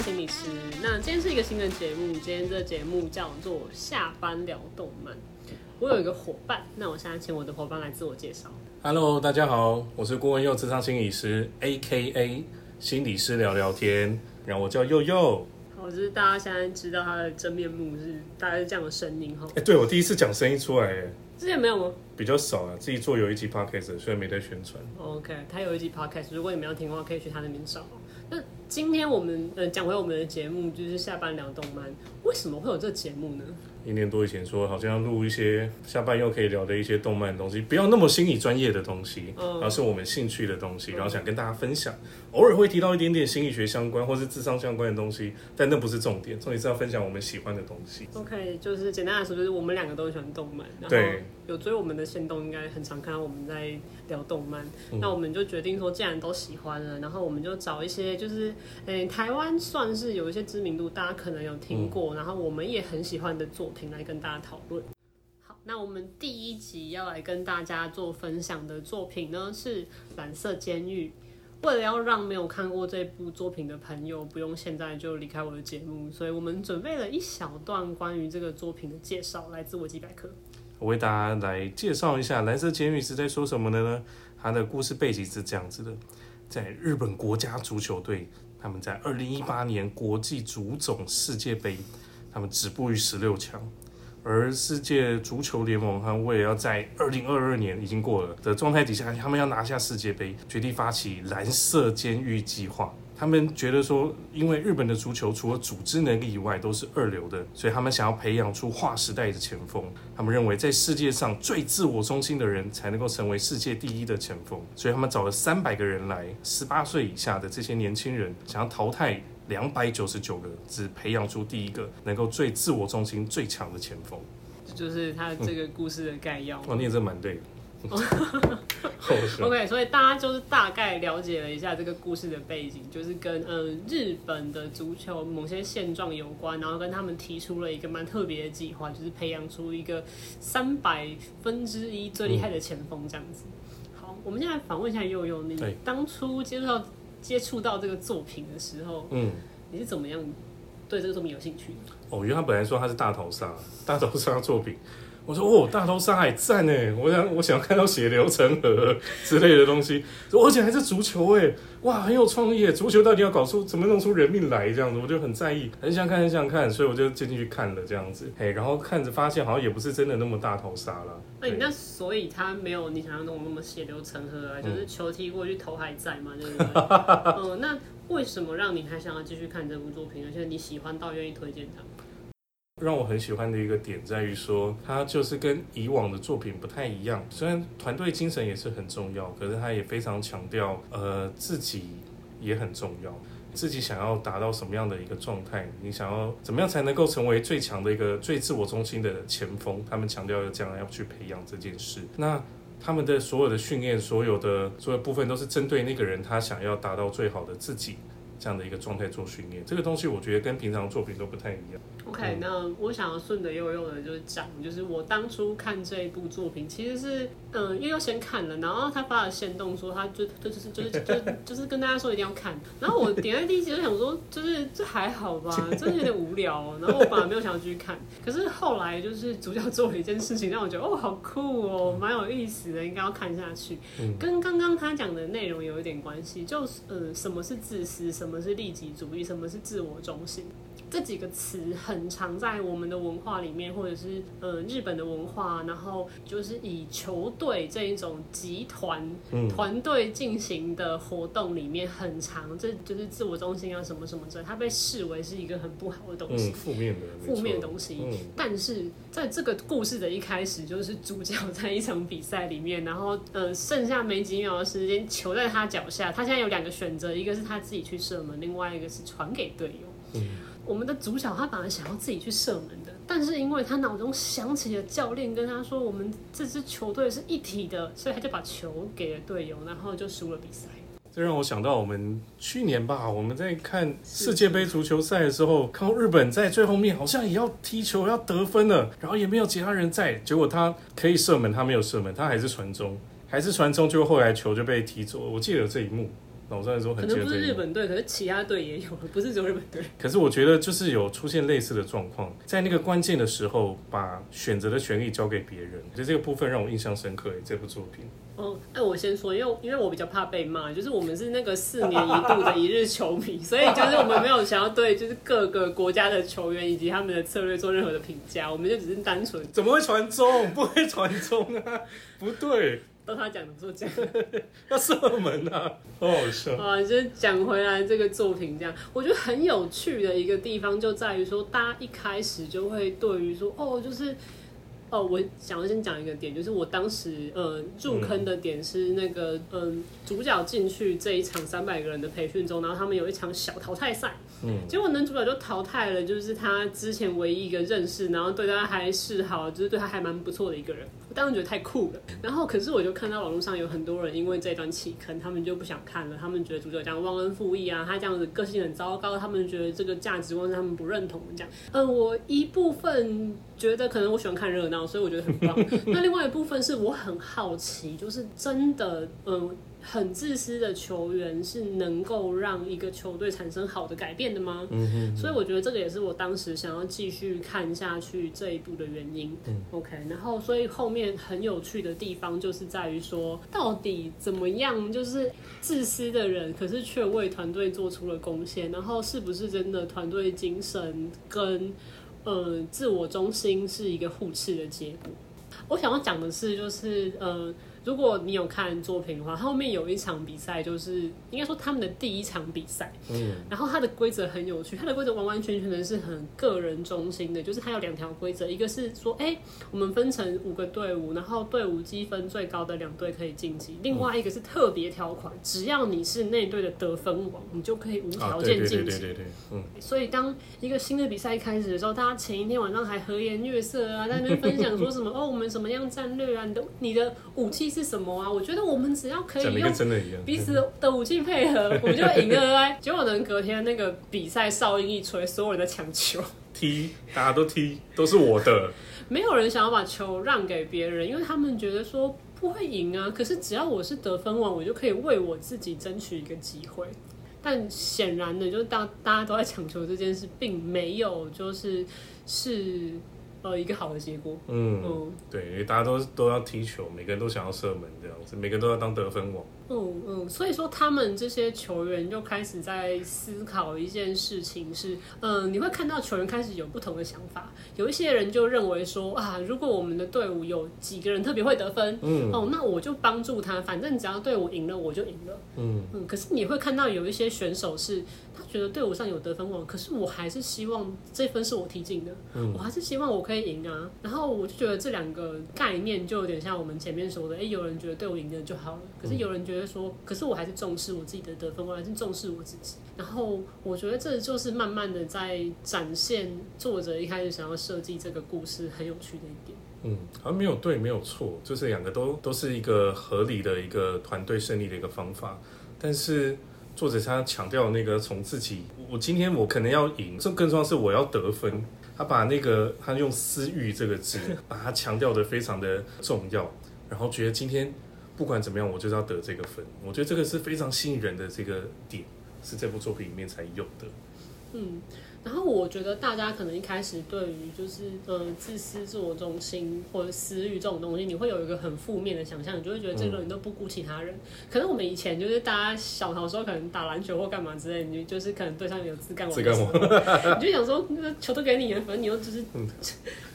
心理师。那今天是一个新的节目，今天这个节目叫做下班聊动漫。我有一个伙伴，那我现在请我的伙伴来自我介绍。Hello，大家好，我是郭文佑，智商心理师，A.K.A. 心理师聊聊天，然后我叫佑佑。好，就是大家现在知道他的真面目是大概是这样的声音哈哎、。对我第一次讲声音出来，哎，之前没有吗比较少啊，自己做有一集 podcast，所以没在宣传。？OK，他有一集 podcast，如果你们要听的话，可以去他那边找。那今天我们呃讲回我们的节目，就是下班聊动漫。为什么会有这个节目呢？一年多以前说，好像要录一些下班又可以聊的一些动漫的东西，不要那么心理专业的东西，嗯而是我们兴趣的东西，然后想跟大家分享。偶尔会提到一点点心理学相关或是智商相关的东西，但那不是重点，重点是要分享我们喜欢的东西。OK，就是简单来说，就是我们两个都喜欢动漫，然后有追我们的线动，应该很常看到我们在聊动漫。嗯那我们就决定说，既然都喜欢了，然后我们就找一些就是，诶、台湾算是有一些知名度，大家可能有听嗯过，然后我们也很喜欢的作品来跟大家讨论。好，那我们第一集要来跟大家做分享的作品呢是《蓝色监狱》。为了要让没有看过这部作品的朋友不用现在就离开我的节目，所以我们准备了一小段关于这个作品的介绍，来自维基百科。我为大家来介绍一下《蓝色监狱》是在说什么的呢？它的故事背景是这样子的：在日本国家足球队，他们在二零一八年国际足总世界杯，他们止步于十六强。而世界足球联盟，他们为了要在二零二二年已经过了的状态底下，他们要拿下世界杯，决定发起蓝色监狱计划。他们觉得说，因为日本的足球除了组织能力以外都是二流的，所以他们想要培养出划时代的前锋。他们认为，在世界上最自我中心的人才能够成为世界第一的前锋，所以他们找了三百个人来，十八岁以下的这些年轻人，想要淘汰两百九十九个，只培养出第一个能够最自我中心、最强的前锋。这就是他这个故事的概要。哇，念这蛮对的。OK，所以大家就是大概了解了一下这个故事的背景，就是跟呃日本的足球某些现状有关，然后跟他们提出了一个蛮特别的计划，就是培养出一个三百分之一最厉害的前锋这样子。好，我们现在访问一下悠悠，你当初接触到接触到这个作品的时候，嗯，你是怎么样对这个作品有兴趣的？哦，因为他本来说他是大头杀，大逃杀作品。我说哦，大头杀还赞呢，我想 我想看到血流成河之类的东西，而且还是足球哎，哇，很有创意！足球到底要搞出怎么弄出人命来这样子，我就很在意，很想看，很想看，所以我就进去看了这样子，哎，然后看着发现好像也不是真的那么大头杀啦。对那你那所以他没有你想象中那么血流成河啊，就是球踢过去头还在嘛，对不对？嗯，那为什么让你还想要继续看这部作品，而且你喜欢到愿意推荐它？让我很喜欢的一个点在于说，它就是跟以往的作品不太一样。虽然团队精神也是很重要，可是它也非常强调，呃，自己也很重要。自己想要达到什么样的一个状态？你想要怎么样才能够成为最强的一个最自我中心的前锋？他们强调要这样要去培养这件事。那他们的所有的训练，所有的所有部分都是针对那个人他想要达到最好的自己这样的一个状态做训练。这个东西我觉得跟平常作品都不太一样。OK，、那我想要顺着悠悠的，就是讲，就是我当初看这一部作品，其实是，嗯，悠悠先看了，然后他发了线动说，他就就是就是就是 就是跟大家说一定要看，然后我点开第一集就想说，就是这还好吧，真的有点无聊、哦，然后我本来没有想要继续看，可是后来就是主角做了一件事情，让我觉得哦好酷哦，蛮有意思的，应该要看下去。嗯跟刚刚他讲的内容有一点关系，就是呃，什么是自私，什么什么是利己主义，什么是自我中心。这几个词很常在我们的文化里面，或者是呃日本的文化，然后就是以球队这一种集团嗯团队进行的活动里面，很常这就是自我中心啊什么什么之类，它被视为是一个很不好的东西嗯，。负面的，负面的东西，嗯但是在这个故事的一开始，就是主角在一场比赛里面，然后呃剩下没几秒的时间，球在他脚下，他现在有两个选择，一个是他自己去射门，另外一个是传给队友。嗯我们的主角他本来想要自己去射门的，但是因为他脑中想起了教练跟他说，我们这支球队是一体的，所以他就把球给了队友，然后就输了比赛。这让我想到我们去年吧，我们在看世界杯足球赛的时候，看到日本在最后面好像也要踢球要得分了，然后也没有其他人在，结果他可以射门，他没有射门，他还是传中，还是传中，结果后来球就被踢走了。我记得有这一幕，老实来说可很可能不是。日本队，可是其他队也有，不是只有日本队。可是我觉得就是有出现类似的状况，在那个关键的时候，把选择的权利交给别人，就这个部分让我印象深刻。这部作品，哦，哎，我先说，因为因为我比较怕被骂，就是我们是那个四年一度的一日球迷，所以就是我们没有想要对就是各个国家的球员以及他们的策略做任何的评价，我们就只是单纯怎么会传中？不会传中啊！不对，都他讲的做讲。要射门啊！好好笑。啊，就是讲回来这个作品，这样我觉得很有趣的一个地方就在于说，大家一开始就会对于说，哦，就是。哦，我想要先讲一个点，就是我当时呃入坑的点是那个嗯、主角进去这一场三百个人的培训中，然后他们有一场小淘汰赛，嗯，结果男主角就淘汰了，就是他之前唯一一个认识，然后对他还示好，就是对他还蛮不错的一个人。我当时觉得太酷了。然后可是我就看到网络上有很多人因为这段弃坑，他们就不想看了，他们觉得主角这样忘恩负义啊，他这样子个性很糟糕，他们觉得这个价值观是他们不认同的这样。嗯，我一部分觉得可能我喜欢看热闹，所以我觉得很棒。那另外一部分是我很好奇，就是真的，嗯。很自私的球员是能够让一个球队产生好的改变的吗？嗯所以我觉得这个也是我当时想要继续看下去这一部的原因。嗯 OK，然后所以后面很有趣的地方就是在于说，到底怎么样就是自私的人，可是却为团队做出了贡献，然后是不是真的团队精神跟呃自我中心是一个互斥的结果？我想要讲的是，就是呃。如果你有看作品的话，后面有一场比赛，就是应该说他们的第一场比赛，嗯然后它的规则很有趣，它的规则完完全全的是很个人中心的，就是它有两条规则，一个是说，哎、我们分成五个队伍，然后队伍积分最高的两队可以晋级；另外一个是特别条款，只要你是那队的得分王，你就可以无啊，条件晋级。对对对对，嗯，所以当一个新的比赛开始的时候，大家前一天晚上还和颜悦色啊，在那边分享说什么哦，我们什么样战略啊，你的你的武器是什么啊？我觉得我们只要可以用。彼此的武器配合，我们就赢了哎。结果呢，隔天那个比赛哨音一吹，所有人在抢球，踢，大家都踢，都是我的。没有人想要把球让给别人，因为他们觉得说不会赢啊。可是只要我是得分王，我就可以为我自己争取一个机会。但显然的，就是大大家都在抢球这件事，并没有就是是呃一个好的结果。嗯，嗯对，因为大家都都要踢球，每个人都想要射门这样子，每个人都要当得分王。嗯嗯，所以说他们这些球员就开始在思考一件事情是，嗯，你会看到球员开始有不同的想法。有一些人就认为说啊，如果我们的队伍有几个人特别会得分，嗯哦，那我就帮助他，反正只要队伍赢了，我就赢了。嗯嗯，可是你会看到有一些选手是，他觉得队伍上有得分王，可是我还是希望这分是我踢进的，嗯我还是希望我可以赢啊。然后我就觉得这两个概念就有点像我们前面说的，哎、有人觉得队伍赢了就好了，可是有人觉得说，可是我还是重视我自己的得分，我还是重视我自己。然后我觉得这就是慢慢的在展现作者一开始想要设计这个故事很有趣的一点。嗯，好像没有对，没有错，就是两个都都是一个合理的一个团队胜利的一个方法。但是作者他强调那个从自己，我今天我可能要赢，这更重要是我要得分。他把那个他用私欲这个字，把它强调的非常的重要，然后觉得今天不管怎么样，我就是要得这个分。我觉得这个是非常吸引人的这个点，是这部作品里面才有的。嗯，然后我觉得大家可能一开始对于就是呃自私、自我中心或者私欲这种东西，你会有一个很负面的想象，你就会觉得这个人都不顾其他人。可能我们以前就是大家小的时候可能打篮球或干嘛之类，你就是可能对上有自干我自干的时候，你就想说那个球都给你了，反正你又就是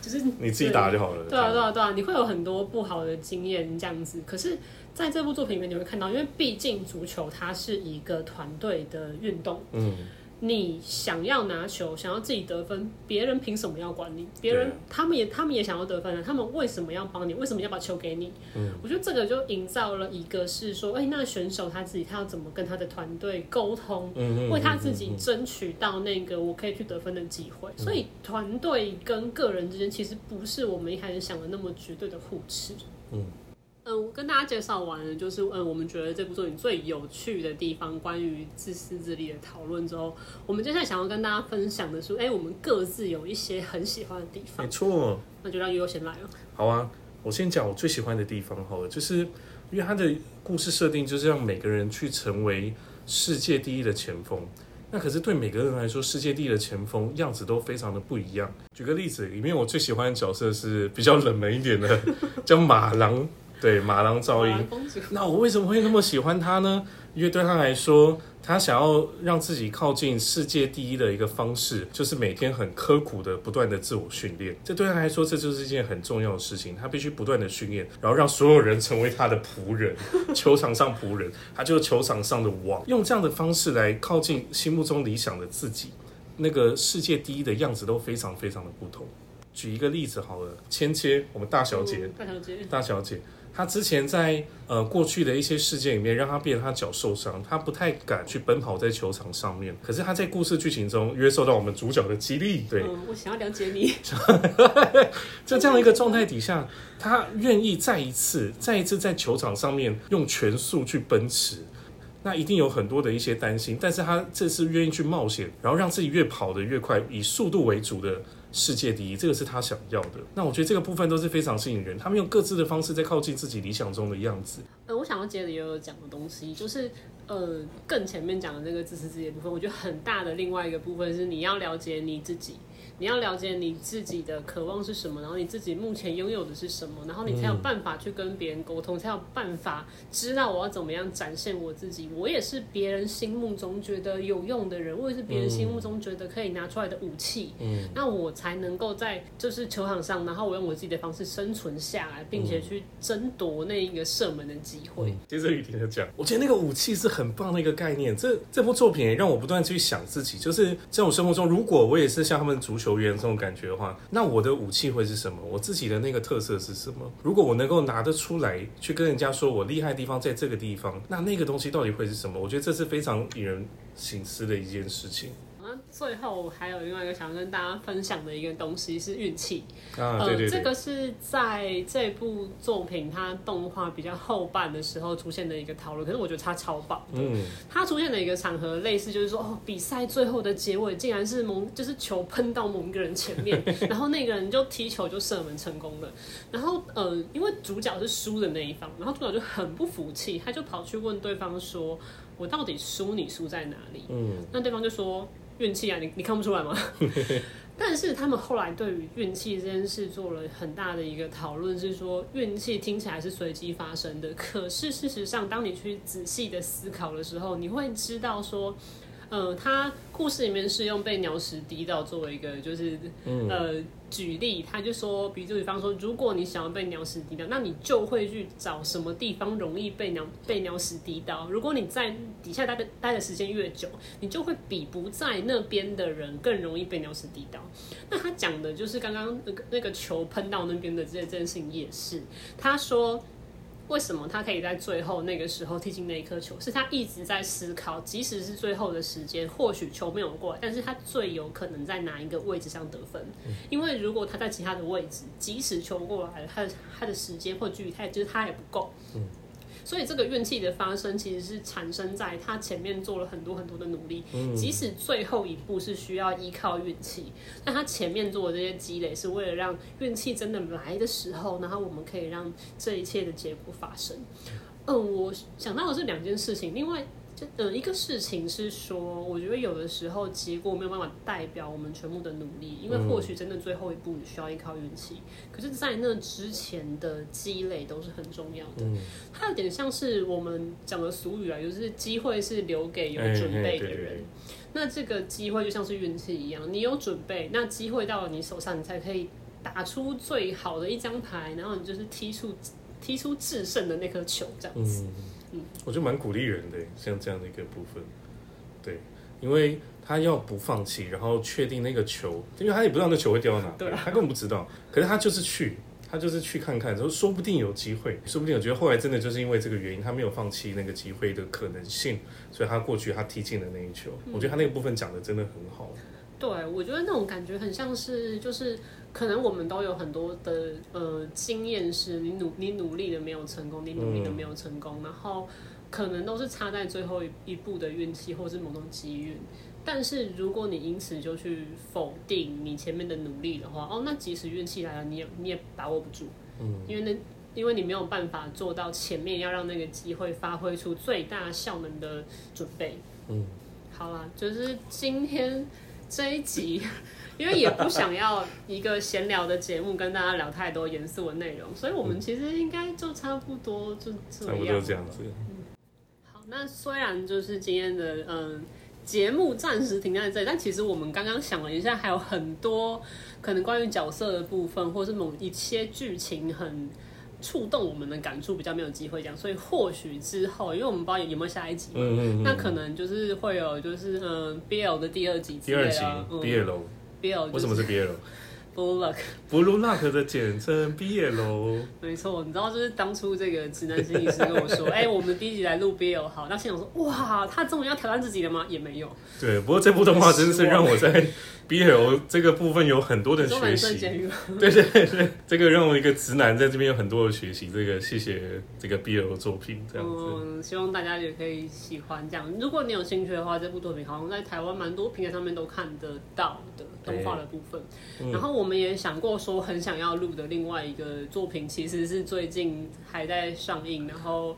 就是你自己打就好了。对啊，对啊，对啊，你会有很多不好的经验这样子。可是，在这部作品里面，你会看到，因为毕竟足球它是一个团队的运动，嗯，你想要拿球，想要自己得分，别人凭什么要管你？别人他们也他们也想要得分啊，他们为什么要帮你？为什么要把球给你？嗯我觉得这个就营造了一个是说，哎、那选手他自己他要怎么跟他的团队沟通？嗯为他自己争取到那个我可以去得分的机会，所以团队跟个人之间其实不是我们一开始想的那么绝对的互斥。嗯嗯，我跟大家介绍完了，就是嗯，我们觉得这部作品最有趣的地方，关于自私自利的讨论之后，我们接下来想要跟大家分享的是，哎、我们各自有一些很喜欢的地方没，错。那就让悠悠先来了。好啊，我先讲我最喜欢的地方好了，就是因为它的故事设定就是让每个人去成为世界第一的前锋。那可是对每个人来说，世界第一的前锋样子都非常的不一样。举个例子，里面我最喜欢的角色是比较冷门一点的，叫马郎，对，马郎噪音。那我为什么会那么喜欢他呢？因为对他来说，他想要让自己靠近世界第一的一个方式，就是每天很刻苦的不断的自我训练。这对他来说，这就是一件很重要的事情。他必须不断的训练，然后让所有人成为他的仆人，球场上仆人，他就是球场上的王。用这样的方式来靠近心目中理想的自己，那个世界第一的样子都非常非常的不同。举一个例子好了，芊芊，我们大小姐，大小姐，大小姐。他之前在呃过去的一些事件里面，让他变得他脚受伤，他不太敢去奔跑在球场上面。可是他在故事剧情中，约受到我们主角的激励。对，我想要了解你。在这样的一个状态底下，他愿意再一次、再一次在球场上面用全速去奔驰。那一定有很多的一些担心，但是他这次愿意去冒险，然后让自己越跑得越快，以速度为主的。世界第一，这个是他想要的。那我觉得这个部分都是非常吸引人。他们用各自的方式在靠近自己理想中的样子。呃，我想要接着也有讲的东西，就是呃，更前面讲的那个自私自利的部分，我觉得很大的另外一个部分是你要了解你自己。你要了解你自己的渴望是什么，然后你自己目前拥有的是什么，然后你才有办法去跟别人沟通，才有办法知道我要怎么样展现我自己。我也是别人心目中觉得有用的人，我也是别人心目中觉得可以拿出来的武器。嗯，那我才能够在就是球场上，然后我用我自己的方式生存下来，并且去争夺那一个射门的机会。接着雨婷的讲，我觉得那个武器是很棒的一个概念。这这部作品让我不断去想自己，就是在我生活中，如果我也是像他们足球。球员这种感觉的话，那我的武器会是什么？我自己的那个特色是什么？如果我能够拿得出来，去跟人家说我厉害的地方在这个地方，那那个东西到底会是什么？我觉得这是非常引人醒思的一件事情。最后还有另外一个想跟大家分享的一个东西是运气啊，对对对，这个是在这部作品它动画比较后半的时候出现的一个讨论，可是我觉得它超棒的。嗯，它出现的一个场合类似就是说，哦，比赛最后的结尾竟然是某就是球喷到某一个人前面，然后那个人就踢球就射门成功了。然后呃，因为主角是输的那一方，然后主角就很不服气，他就跑去问对方说：“我到底输你输在哪里？”嗯，那对方就说。运气啊，你你看不出来吗？但是他们后来对于运气这件事做了很大的一个讨论，是说运气听起来是随机发生的，可是事实上，当你去仔细的思考的时候，你会知道说。呃，他故事里面是用被鸟屎滴到作为一个，就是呃举例，他就说，比如比方说，如果你想要被鸟屎滴到，那你就会去找什么地方容易被鸟被鸟屎滴到。如果你在底下待的待的时间越久，你就会比不在那边的人更容易被鸟屎滴到。那他讲的就是刚刚那个那个球喷到那边的这这件事情也是，他说。为什么他可以在最后那个时候踢进那一颗球？是他一直在思考，即使是最后的时间，或许球没有过来，但是他最有可能在哪一个位置上得分？因为如果他在其他的位置，即使球过来了，他的他的时间或距离太，就是他也不够。所以这个运气的发生，其实是产生在他前面做了很多很多的努力，即使最后一步是需要依靠运气，但他前面做的这些积累，是为了让运气真的来的时候，然后我们可以让这一切的结果发生。嗯，我想到的是两件事情，另外。就呃，一个事情是说，我觉得有的时候结果没有办法代表我们全部的努力，因为或许真的最后一步你需要依靠运气，可是，在那之前的积累都是很重要的。它有点像是我们讲的俗语啊，就是机会是留给有准备的人。那这个机会就像是运气一样，你有准备，那机会到了你手上，你才可以打出最好的一张牌，然后你就是踢出踢出制胜的那颗球，这样子。嗯。我觉得蛮鼓励人的，像这样的一个部分，对，因为他要不放弃，然后确定那个球，因为他也不知道那球会掉到哪，对，他根本不知道，可是他就是去，他就是去看看，说说不定有机会，说不定我觉得后来真的就是因为这个原因，他没有放弃那个机会的可能性，所以他过去他踢进了那一球，我觉得他那个部分讲的真的很好。对，我觉得那种感觉很像是，就是可能我们都有很多的呃经验，是你努你努力的没有成功，你努力的没有成功，然后可能都是差在最后一一步的运气，或是某种机遇。但是如果你因此就去否定你前面的努力的话，哦，那即使运气来了，你也你也把握不住，嗯，因为那因为你没有办法做到前面要让那个机会发挥出最大效能的准备。嗯，好啦，就是今天这一集，因为也不想要一个闲聊的节目跟大家聊太多严肃的内容，所以我们其实应该就差不多就这样。差不多这样子。好，那虽然就是今天的嗯节目暂时停在这里，但其实我们刚刚想了一下，还有很多可能关于角色的部分，或是某一些剧情很触动我们的感触，比较没有机会讲，所以或许之后，因为我们不知道有没有下一集嘛，嗯嗯嗯。那可能就是会有就是嗯 BL 的第二集之第二集类的，嗯 BL，BL 为什么是 BL？Blue Luck？Blue Lock 的简称 BL。没错，你知道，就是当初这个直男心理师跟我说，哎、我们第一集来录 BL 好，那现场说，哇，他终于要挑战自己了吗？也没有，对，不过这部动画真的是让我在 BL 这个部分有很多的学习。对对对对，这个让我一个直男在这边有很多的学习。这个谢谢这个 BL 作品这样子。嗯，希望大家也可以喜欢这样。如果你有兴趣的话，这部作品好像在台湾蛮多平台上面都看得到的动画的部分。嗯然后我们也想过说，很想要录的另外一个作品，其实是最近还在上映，然后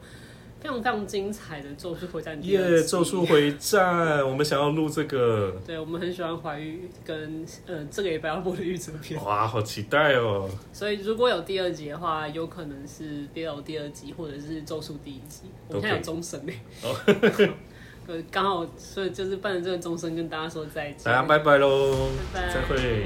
非常非常精彩的《咒术回战》耶！咒术回战，我们想要录这个，对，我们很喜欢怀玉跟呃这个也不要播的玉泽片，哇，好期待哦！所以如果有第二集的话，有可能是 BL 第二集，或者是咒术第一集。我们现在有终身呢，呃，刚好所以就是伴着这个终身跟大家说再见，大家拜拜喽，拜拜再会。